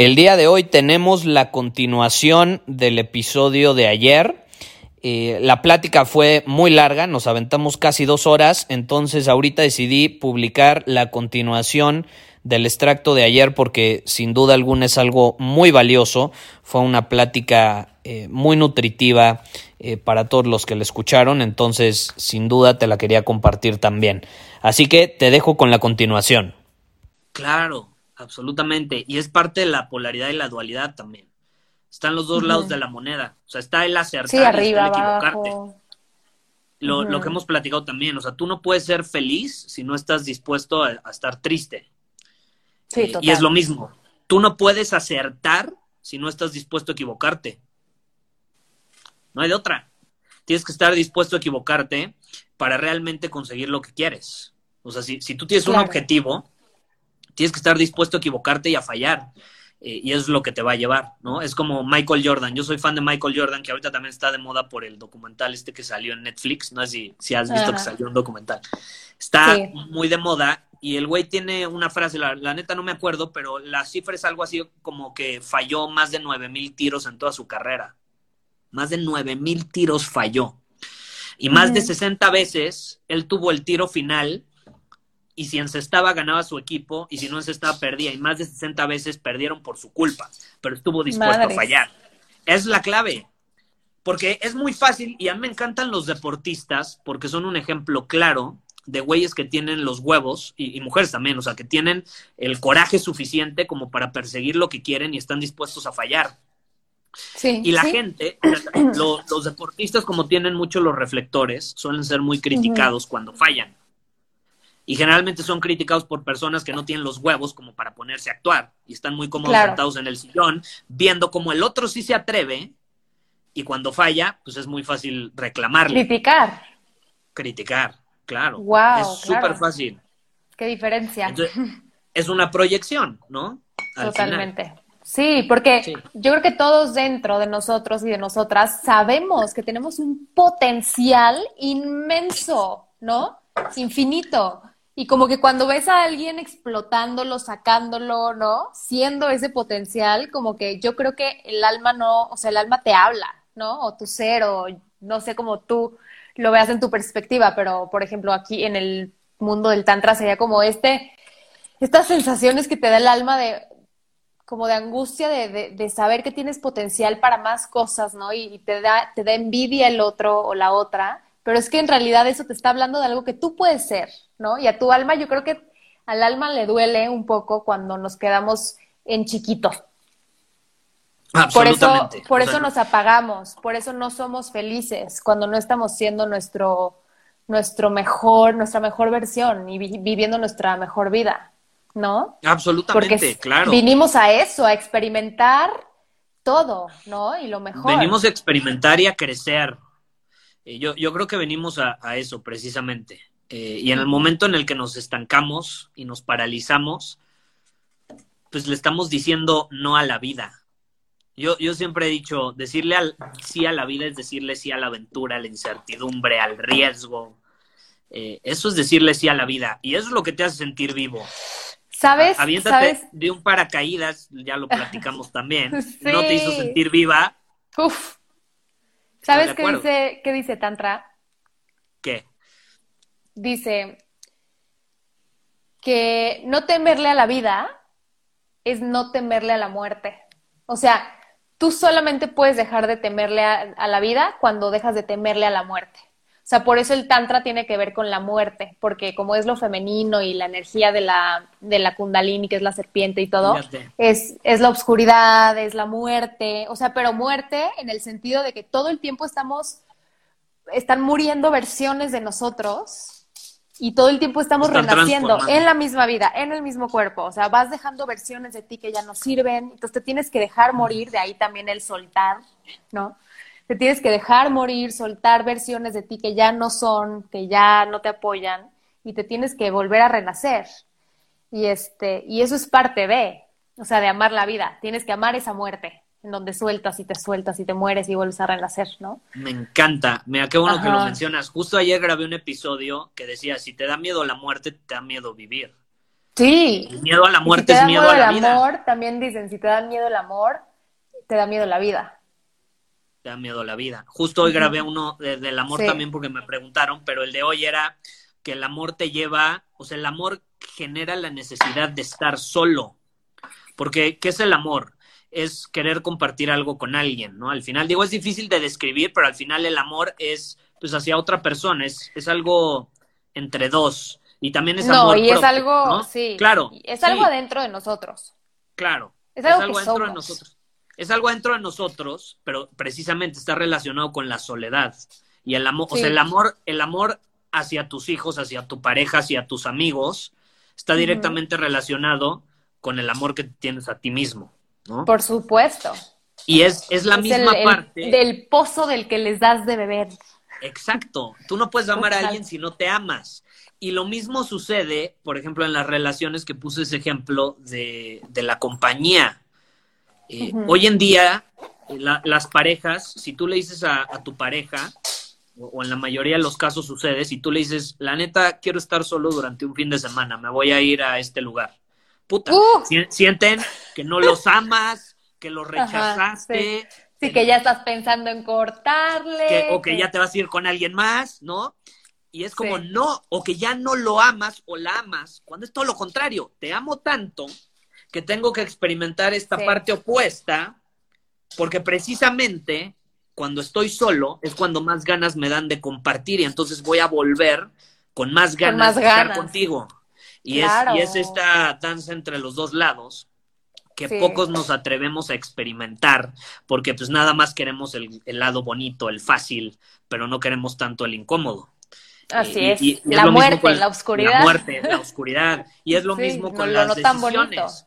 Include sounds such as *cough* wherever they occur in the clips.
El día de hoy tenemos la continuación del episodio de ayer. Eh, la plática fue muy larga, nos aventamos casi dos horas, entonces ahorita decidí publicar la continuación del extracto de ayer porque sin duda alguna es algo muy valioso. Fue una plática eh, muy nutritiva eh, para todos los que la escucharon, entonces sin duda te la quería compartir también. Así que te dejo con la continuación. Claro, absolutamente. Y es parte de la polaridad y la dualidad también. Están los dos lados de la moneda. O sea, está el acertar y está el equivocarte. Lo, lo, que hemos platicado también. O sea, tú no puedes ser feliz si no estás dispuesto a, estar triste. Sí, total. Y es lo mismo. Tú no puedes acertar si no estás dispuesto a equivocarte. No hay de otra. Tienes que estar dispuesto a equivocarte para realmente conseguir lo que quieres. O sea, si, si tú tienes un objetivo, tienes que estar dispuesto a equivocarte y a fallar. Eh, y es lo que te va a llevar, ¿no? Es como Michael Jordan. Yo soy fan de Michael Jordan, que ahorita también está de moda por el documental este que salió en Netflix. No sé si, si has visto que salió un documental. Está muy de moda y el güey tiene una frase, la, neta no me acuerdo, pero la cifra es algo así como que falló más de nueve mil tiros en toda su carrera. Más de nueve mil tiros falló. Y más de 60 veces él tuvo el tiro final y si encestaba ganaba su equipo y si no encestaba perdía y más de 60 veces perdieron por su culpa, pero estuvo dispuesto a fallar. Es la clave, porque es muy fácil y a mí me encantan los deportistas porque son un ejemplo claro de güeyes que tienen los huevos y, mujeres también, o sea, que tienen el coraje suficiente como para perseguir lo que quieren y están dispuestos a fallar. Sí, y la gente, los deportistas como tienen mucho los reflectores, suelen ser muy criticados cuando fallan y generalmente son criticados por personas que no tienen los huevos como para ponerse a actuar y están muy cómodos sentados en el sillón viendo como el otro sí se atreve y cuando falla, pues es muy fácil reclamarle. Criticar. Criticar, claro. Wow, es súper fácil. Qué diferencia. *laughs* es una proyección, ¿no? Totalmente. Sí, porque yo creo que todos dentro de nosotros y de nosotras sabemos que tenemos un potencial inmenso, ¿no? Infinito. Y como que cuando ves a alguien explotándolo, sacándolo, ¿no? Siendo ese potencial, como que yo creo que el alma no, o sea, el alma te habla, ¿no? O tu ser, o no sé cómo tú lo veas en tu perspectiva, pero por ejemplo aquí en el mundo del tantra sería como este, estas sensaciones que te da el alma de, como de angustia de, de, saber que tienes potencial para más cosas, ¿no? Y, y, te, da, te da envidia el otro o la otra, pero es que en realidad eso te está hablando de algo que tú puedes ser, ¿no? Y a tu alma, yo creo que al alma le duele un poco cuando nos quedamos en chiquito. Por eso, por eso nos apagamos, por eso no somos felices cuando no estamos siendo nuestro, nuestro mejor, nuestra mejor versión y viviendo nuestra mejor vida, ¿no? Absolutamente, Porque claro. Vinimos a eso, a experimentar todo, ¿no? Y lo mejor. Venimos a experimentar y a crecer. Eh, yo, yo creo que venimos a eso precisamente. Eh, y en el momento en el que nos estancamos y nos paralizamos, pues le estamos diciendo no a la vida. Yo, yo siempre he dicho, decirle al, sí a la vida es decirle sí a la aventura, a la incertidumbre, al riesgo. Eh, eso es decirle sí a la vida. Y eso es lo que te hace sentir vivo. ¿Sabes? Aviéntate de un paracaídas, ya lo platicamos también. *laughs* No te hizo sentir viva. Uf. ¿Sabes qué dice, qué dice Tantra? ¿Qué? dice que no temerle a la vida es no temerle a la muerte. O sea, tú solamente puedes dejar de temerle a, la vida cuando dejas de temerle a la muerte. O sea, por eso el tantra tiene que ver con la muerte, porque como es lo femenino y la energía de la, de la kundalini, que es la serpiente y todo, es, es la oscuridad, es la muerte, o sea, pero muerte en el sentido de que todo el tiempo estamos, están muriendo versiones de nosotros y todo el tiempo estamos renaciendo en la misma vida, en el mismo cuerpo. O sea, vas dejando versiones de ti que ya no sirven, entonces te tienes que dejar morir, de ahí también el soltar, ¿no? Te tienes que dejar morir, soltar versiones de ti que ya no son, que ya no te apoyan, y te tienes que volver a renacer. Y este, y eso es parte de, o sea, de amar la vida. Tienes que amar esa muerte en donde sueltas y te sueltas y te mueres y vuelves a renacer, ¿no? Me encanta. Mira, qué bueno que lo mencionas. Justo ayer grabé un episodio que decía, si te da miedo la muerte, te da miedo vivir. Sí. El miedo a la muerte es miedo, a la vida. amor, también dicen, si te da miedo el amor, te da miedo la vida. Te da miedo la vida. Justo hoy grabé uno del amor también porque me preguntaron, pero el de hoy era que el amor te lleva, o sea, el amor genera la necesidad de estar solo. Porque, ¿qué es el amor? es querer compartir algo con alguien, ¿no? Al final, digo, es difícil de describir, pero al final el amor es, pues, hacia otra persona, es, es algo entre dos. Y también es no, y es algo, sí. Claro. Es algo adentro de nosotros. Claro. Es algo, adentro de nosotros. Es algo adentro de nosotros, pero precisamente está relacionado con la soledad. Y el amor, o sea, el amor, el amor hacia tus hijos, hacia tu pareja, hacia tus amigos, está directamente relacionado con el amor que tienes a ti mismo. Por supuesto. Y es, es la misma parte. del pozo del que les das de beber. Exacto. Tú no puedes amar a alguien si no te amas. Y lo mismo sucede, por ejemplo, en las relaciones que puse ese ejemplo de, la compañía. Eh, hoy en día, las parejas, si tú le dices a, tu pareja, o, en la mayoría de los casos sucede, si tú le dices, la neta, quiero estar solo durante un fin de semana, me voy a ir a este lugar puta, uh. sienten que no los amas, que los rechazaste. sí. que ya estás pensando en cortarle. o que, ya te vas a ir con alguien más, ¿no? Y es como no, o que ya no lo amas o la amas, cuando es todo lo contrario. Te amo tanto que tengo que experimentar esta parte opuesta, porque precisamente cuando estoy solo es cuando más ganas me dan de compartir y entonces voy a volver con más ganas, de estar contigo. Y, es, y es esta danza entre los dos lados que pocos nos atrevemos a experimentar, porque pues nada más queremos el, lado bonito, el fácil, pero no queremos tanto el incómodo. Así es. la muerte, la oscuridad. La muerte, la oscuridad. Y es lo *laughs* mismo con las decisiones.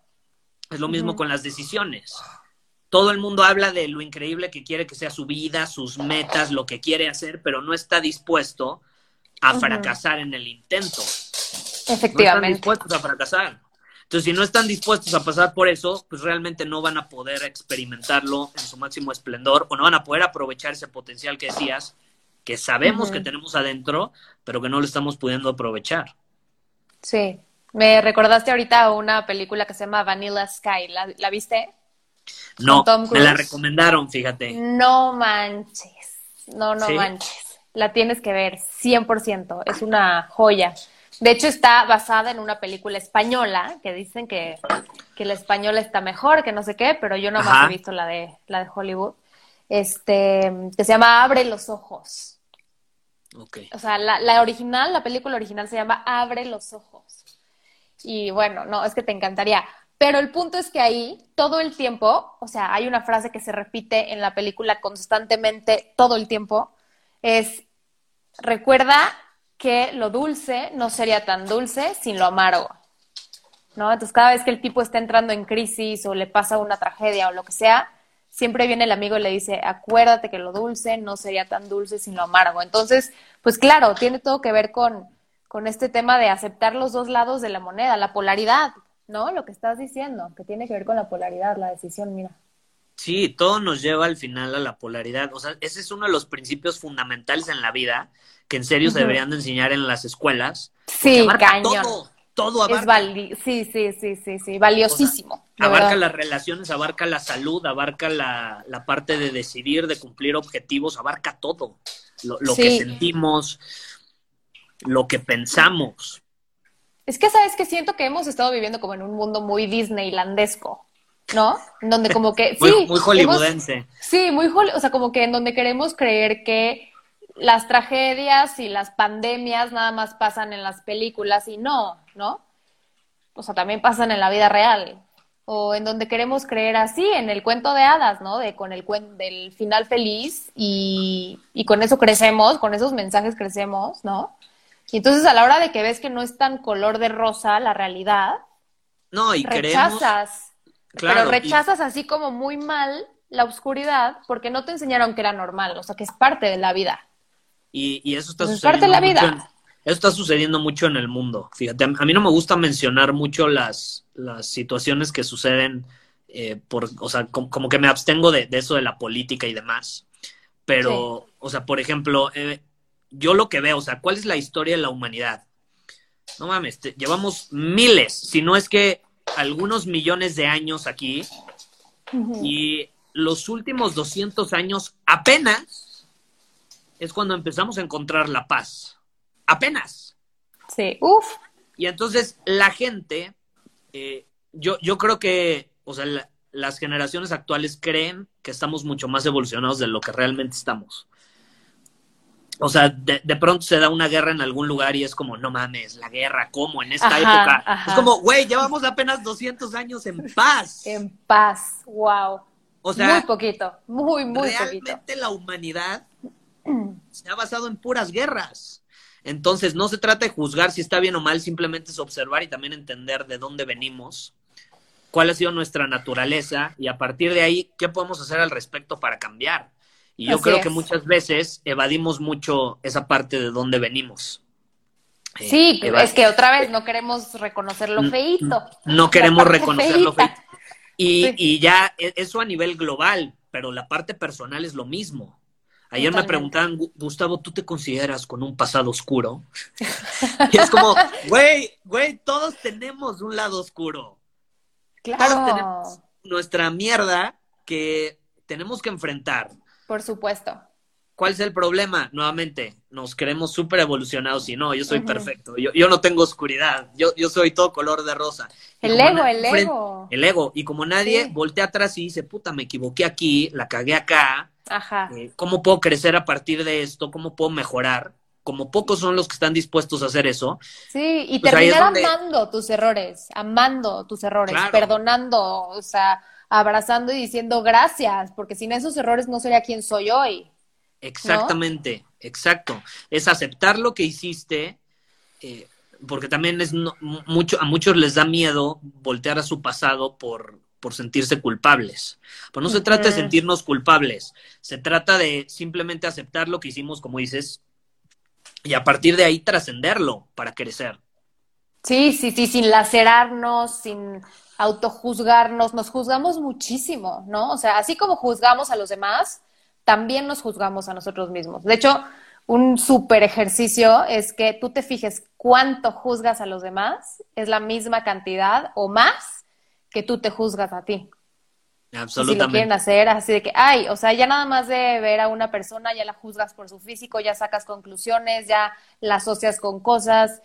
Es lo mismo con las decisiones. Todo el mundo habla de lo increíble que quiere que sea su vida, sus metas, lo que quiere hacer, pero no está dispuesto a fracasar en el intento. Efectivamente. No están dispuestos a fracasar. Entonces, si no están dispuestos a pasar por eso, pues realmente no van a poder experimentarlo en su máximo esplendor o no van a poder aprovechar ese potencial que decías, que sabemos que tenemos adentro, pero que no lo estamos pudiendo aprovechar. Sí. Me recordaste ahorita una película que se llama Vanilla Sky. ¿La, viste? No, me la recomendaron, fíjate. No manches. No, no manches. La tienes que ver, 100%. Es una joya. De hecho, está basada en una película española, que dicen que, la española está mejor, que no sé qué, pero yo no más he visto la de, la de Hollywood, este, que se llama Abre los ojos. Okay. O sea, la, la original, la película original se llama Abre los ojos. Y bueno, no, es que te encantaría. Pero el punto es que ahí, todo el tiempo, o sea, hay una frase que se repite en la película constantemente, todo el tiempo, es, recuerda que lo dulce no sería tan dulce sin lo amargo. ¿No? Entonces, cada vez que el tipo está entrando en crisis o le pasa una tragedia o lo que sea, siempre viene el amigo y le dice, acuérdate que lo dulce no sería tan dulce sin lo amargo. Entonces, pues claro, tiene todo que ver con, con este tema de aceptar los dos lados de la moneda, la polaridad, ¿no? Lo que estás diciendo, que tiene que ver con la polaridad, la decisión, mira. Sí, todo nos lleva al final a la polaridad. O sea, ese es uno de los principios fundamentales en la vida que en serio se deberían de enseñar en las escuelas. Sí, cañón. Todo, todo abarca. Es sí, sí, sí, sí, sí, valiosísimo. abarca las relaciones, abarca la salud, abarca la, la, parte de decidir, de cumplir objetivos, abarca todo. Lo, que sentimos, lo que pensamos. Es que, ¿sabes que Siento que hemos estado viviendo como en un mundo muy disneylandesco, ¿no? En donde como que... *laughs* muy, sí, muy hollywoodense. sí, muy... O sea, como que en donde queremos creer que las tragedias y las pandemias nada más pasan en las películas y no, ¿no? O sea, también pasan en la vida real. O en donde queremos creer así, en el cuento de hadas, ¿no? De con el del final feliz y, y con eso crecemos, con esos mensajes crecemos, ¿no? Y entonces a la hora de que ves que no es tan color de rosa la realidad, no, y rechazas. pero rechazas así como muy mal la oscuridad porque no te enseñaron que era normal, o sea, que es parte de la vida. Y, eso está sucediendo. la vida. eso está sucediendo mucho en el mundo. Fíjate, a mí no me gusta mencionar mucho las, las situaciones que suceden, eh, por, o sea, como, que me abstengo de, eso de la política y demás. Pero, o sea, por ejemplo, eh, yo lo que veo, o sea, ¿cuál es la historia de la humanidad? No mames, llevamos miles, si no es que algunos millones de años aquí. Y los últimos 200 años apenas es cuando empezamos a encontrar la paz. Apenas. Sí, uf. Y entonces la gente, eh, yo, yo creo que, o sea, las generaciones actuales creen que estamos mucho más evolucionados de lo que realmente estamos. O sea, de, pronto se da una guerra en algún lugar y es como, no mames, la guerra, ¿cómo? En esta época. Es como, güey, llevamos apenas 200 años en paz. *laughs* En paz, wow. O sea, muy poquito, muy, muy realmente la humanidad se ha basado en puras guerras. Entonces, no se trata de juzgar si está bien o mal, simplemente es observar y también entender de dónde venimos, cuál ha sido nuestra naturaleza y a partir de ahí, qué podemos hacer al respecto para cambiar. Y yo creo que muchas veces evadimos mucho esa parte de dónde venimos. Eh, sí, es que otra vez no queremos reconocer lo feito. No queremos reconocer lo feito. Y, y ya, e, eso a nivel global, pero la parte personal es lo mismo. Ayer me preguntaban, Gustavo, ¿tú te consideras con un pasado oscuro? *laughs* y es como, güey, güey, todos tenemos un lado oscuro. Claro. Todos tenemos nuestra mierda que tenemos que enfrentar. Por supuesto. ¿Cuál es el problema? Nuevamente, nos creemos súper evolucionados y no, yo soy perfecto, yo, yo, no tengo oscuridad, yo, yo soy todo color de rosa. el ego, el ego. El ego, y como nadie voltea atrás y dice, puta, me equivoqué aquí, la cagué acá, Ajá. Eh, ¿Cómo puedo crecer a partir de esto? ¿Cómo puedo mejorar? Como pocos son los que están dispuestos a hacer eso. Sí, y pues terminar amando tus errores, amando tus errores, perdonando, o sea, abrazando y diciendo gracias, porque sin esos errores no sería quien soy hoy. Exactamente, exacto. Es aceptar lo que hiciste, eh, porque también es mucho, a muchos les da miedo voltear a su pasado por, por sentirse culpables. Pues no se trata de sentirnos culpables, se trata de simplemente aceptar lo que hicimos, como dices, y a partir de ahí trascenderlo para crecer. Sí, sí, sí, sin lacerarnos, sin autojuzgarnos, nos juzgamos muchísimo, ¿no? O sea, así como juzgamos a los demás, también nos juzgamos a nosotros mismos. De hecho, un súper ejercicio es que tú te fijes cuánto juzgas a los demás, es la misma cantidad o más que tú te juzgas a ti. Absolutamente. si lo quieren hacer, así de que, ay, o sea, ya nada más de ver a una persona, ya la juzgas por su físico, ya sacas conclusiones, ya la asocias con cosas.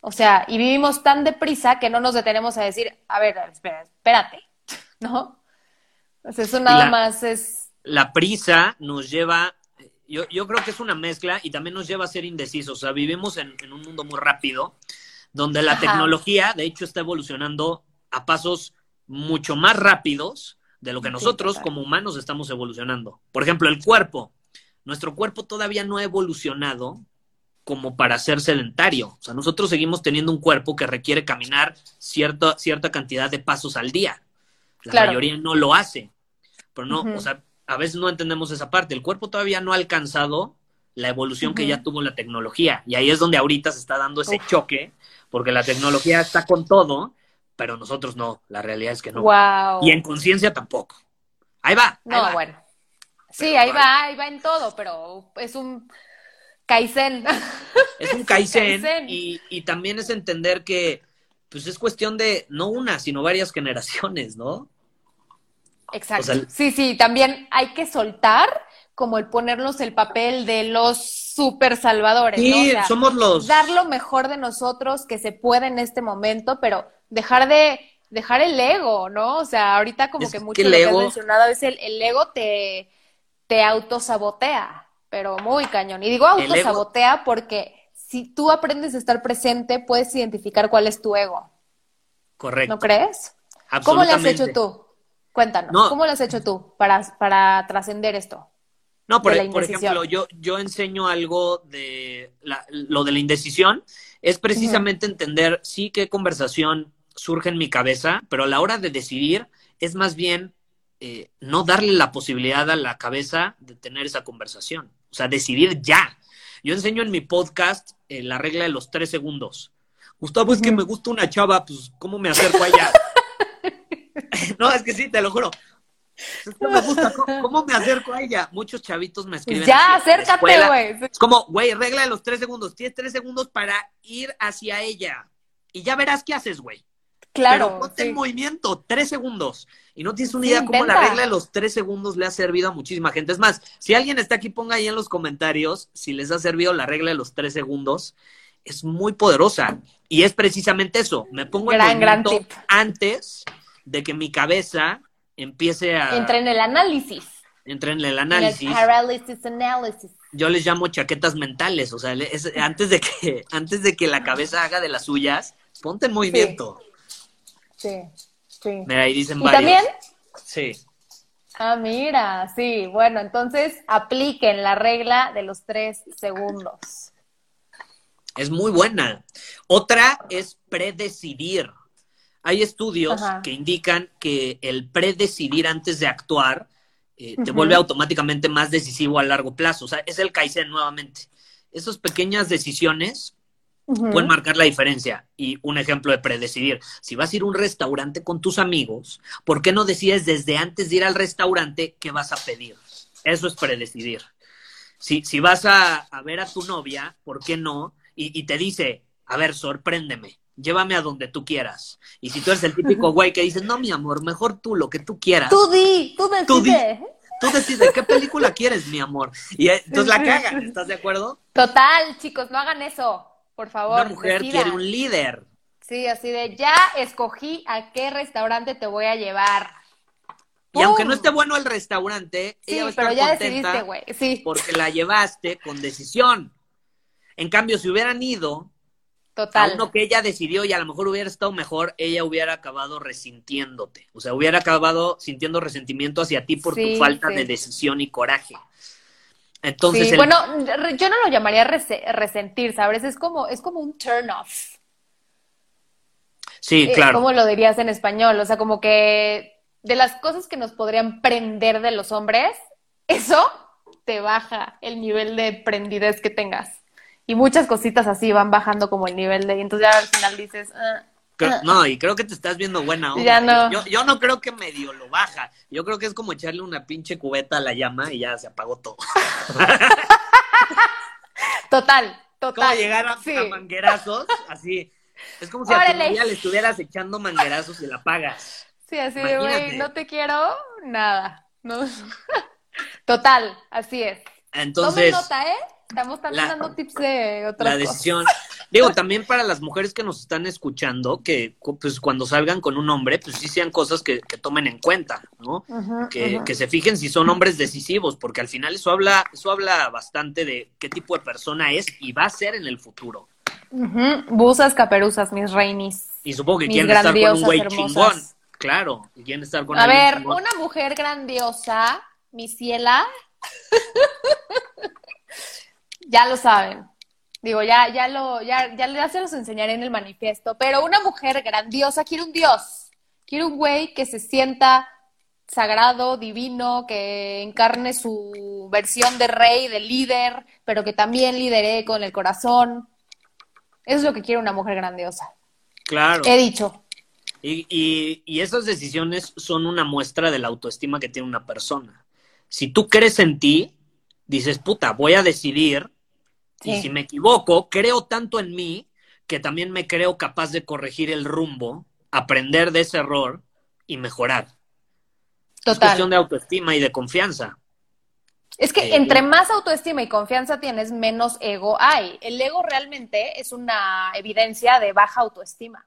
O sea, y vivimos tan deprisa que no nos detenemos a decir, a ver, espérate, *laughs* ¿no? Sea, eso nada más es. La prisa nos lleva, yo, yo creo que es una mezcla y también nos lleva a ser indecisos. O sea, vivimos en, un mundo muy rápido, donde la tecnología, de hecho, está evolucionando a pasos mucho más rápidos de lo que nosotros como humanos estamos evolucionando. Por ejemplo, el cuerpo. Nuestro cuerpo todavía no ha evolucionado como para ser sedentario. O sea, nosotros seguimos teniendo un cuerpo que requiere caminar cierta, cierta cantidad de pasos al día. La mayoría no lo hace. Pero no, o sea, a veces no entendemos esa parte. El cuerpo todavía no ha alcanzado la evolución que ya tuvo la tecnología. Y ahí es donde ahorita se está dando ese choque, porque la tecnología está con todo pero nosotros no, la realidad es que no. Y en conciencia tampoco. Ahí va. No, bueno. Sí, ahí va, ahí va en todo, pero es un Kaizen. Es un *laughs* Kaizen, Y, y, también es entender que pues es cuestión de no una, sino varias generaciones, ¿no? Exacto. sí, sí, también hay que soltar como el ponernos el papel de los súper salvadores. Sí, ¿no? somos los. Dar lo mejor de nosotros que se puede en este momento, pero dejar de dejar el ego, ¿no? O sea, ahorita como que mucho que lo que ego... has mencionado es el, el ego te, te autosabotea, pero muy cañón. Y digo autosabotea porque si tú aprendes a estar presente, puedes identificar cuál es tu ego. Correcto. ¿No crees? ¿Cómo le has hecho tú? Cuéntanos, no. ¿cómo lo has hecho tú para, para trascender esto? No, por, por, ejemplo, yo, yo enseño algo de la, lo de la indecisión, es precisamente uh -huh. entender, sí, qué conversación surge en mi cabeza, pero a la hora de decidir es más bien eh, no darle la posibilidad a la cabeza de tener esa conversación, o sea, decidir ya. Yo enseño en mi podcast eh, la regla de los tres segundos. Gustavo, es que me gusta una chava, pues, ¿cómo me acerco a ella? *laughs* no, es que sí, te lo juro. Es que me gusta, ¿cómo, ¿cómo, me acerco a ella? Muchos chavitos me escriben. Ya, acércate, güey. Es como, güey, regla de los tres segundos. Tienes tres segundos para ir hacia ella. Y ya verás qué haces, güey. Claro. Pero ponte sí. en movimiento, tres segundos. Y no tienes una idea sí, cómo la regla de los tres segundos le ha servido a muchísima gente. Es más, si alguien está aquí, ponga ahí en los comentarios si les ha servido la regla de los tres segundos. Es muy poderosa. Y es precisamente eso. Me pongo gran, en movimiento antes de que mi cabeza empiece a... Entra en el análisis. Entra en el análisis. El paralysis analysis. Yo les llamo chaquetas mentales, o sea, es, antes, de que, *laughs* antes de que la cabeza haga de las suyas, ponte en movimiento. Sí, sí. Mira, ahí dicen ¿Y varios. también? Sí. Ah, mira, sí. Bueno, entonces apliquen la regla de los tres segundos. Es muy buena. Otra es predecidir. Hay estudios Ajá. que indican que el predecidir antes de actuar eh, te uh -huh. vuelve automáticamente más decisivo a largo plazo. O sea, es el Kaizen nuevamente. Esas pequeñas decisiones uh -huh. pueden marcar la diferencia. Y un ejemplo de predecidir. Si vas a ir a un restaurante con tus amigos, ¿por qué no decides desde antes de ir al restaurante qué vas a pedir? Eso es predecidir. Si, si vas a, a ver a tu novia, ¿por qué no? Y, y te dice, a ver, sorpréndeme llévame a donde tú quieras. Y si tú eres el típico güey que dice, no, mi amor, mejor tú, lo que tú quieras. Tú di, tú decides. Tú, di, tú decides qué película quieres, mi amor. Y entonces la cagan, ¿estás de acuerdo? Total, chicos, no hagan eso, por favor. Una mujer decidan. quiere un líder. Sí, así de, ya escogí a qué restaurante te voy a llevar. Y aunque no esté bueno el restaurante, sí, ella va a estar pero ya contenta decidiste. Sí. porque la llevaste con decisión. En cambio, si hubieran ido Total. A uno que ella decidió y a lo mejor hubiera estado mejor, ella hubiera acabado resintiéndote. O sea, hubiera acabado sintiendo resentimiento hacia ti por sí, tu falta de decisión y coraje. Entonces, sí, el... bueno, yo no lo llamaría res resentir, ¿sabes? Es como, es como un turn off. Sí, claro. Eh, ¿Cómo lo dirías en español? O sea, como que de las cosas que nos podrían prender de los hombres, eso te baja el nivel de prendidez que tengas y muchas cositas así van bajando como el nivel de, y entonces ya al final dices, ah, ah. no, y creo que te estás viendo buena onda. Ya no. Yo, yo, no creo que medio lo baja. Yo creo que es como echarle una pinche cubeta a la llama y ya se apagó todo. *laughs* total, total. Como llegar a, sí. a manguerazos, así. Es como si Órale. a tu le estuvieras echando manguerazos y la apagas. Sí, así de, güey, no te quiero, nada. No. *laughs* Total, así es. Entonces. Tomen nota, ¿eh? Estamos también la, dando tips de otras La decisión. Digo, también para las mujeres que nos están escuchando, que pues cuando salgan con un hombre, pues sí sean cosas que, que tomen en cuenta, ¿no? Uh -huh, que, uh -huh. que, se fijen si son hombres decisivos, porque al final eso habla, eso habla bastante de qué tipo de persona es y va a ser en el futuro. Uh -huh. Busas caperuzas, mis reinis. Y supongo que quieren estar con un güey chingón. Claro, y quieren estar con A ver, chingón. una mujer grandiosa, mi ciela. *laughs* ya lo saben. Digo, ya, ya lo, ya, ya, ya se los enseñaré en el manifiesto. Pero una mujer grandiosa quiere un Dios. Quiere un güey que se sienta sagrado, divino, que encarne su versión de rey, de líder, pero que también lidere con el corazón. Eso es lo que quiere una mujer grandiosa. Claro. He dicho. Y, y, y esas decisiones son una muestra de la autoestima que tiene una persona. Si tú crees en ti, dices, puta, voy a decidir Sí. Y si me equivoco, creo tanto en mí que también me creo capaz de corregir el rumbo, aprender de ese error y mejorar. Total. Es cuestión de autoestima y de confianza. Es que eh, entre más autoestima y confianza tienes, menos ego hay. El ego realmente es una evidencia de baja autoestima.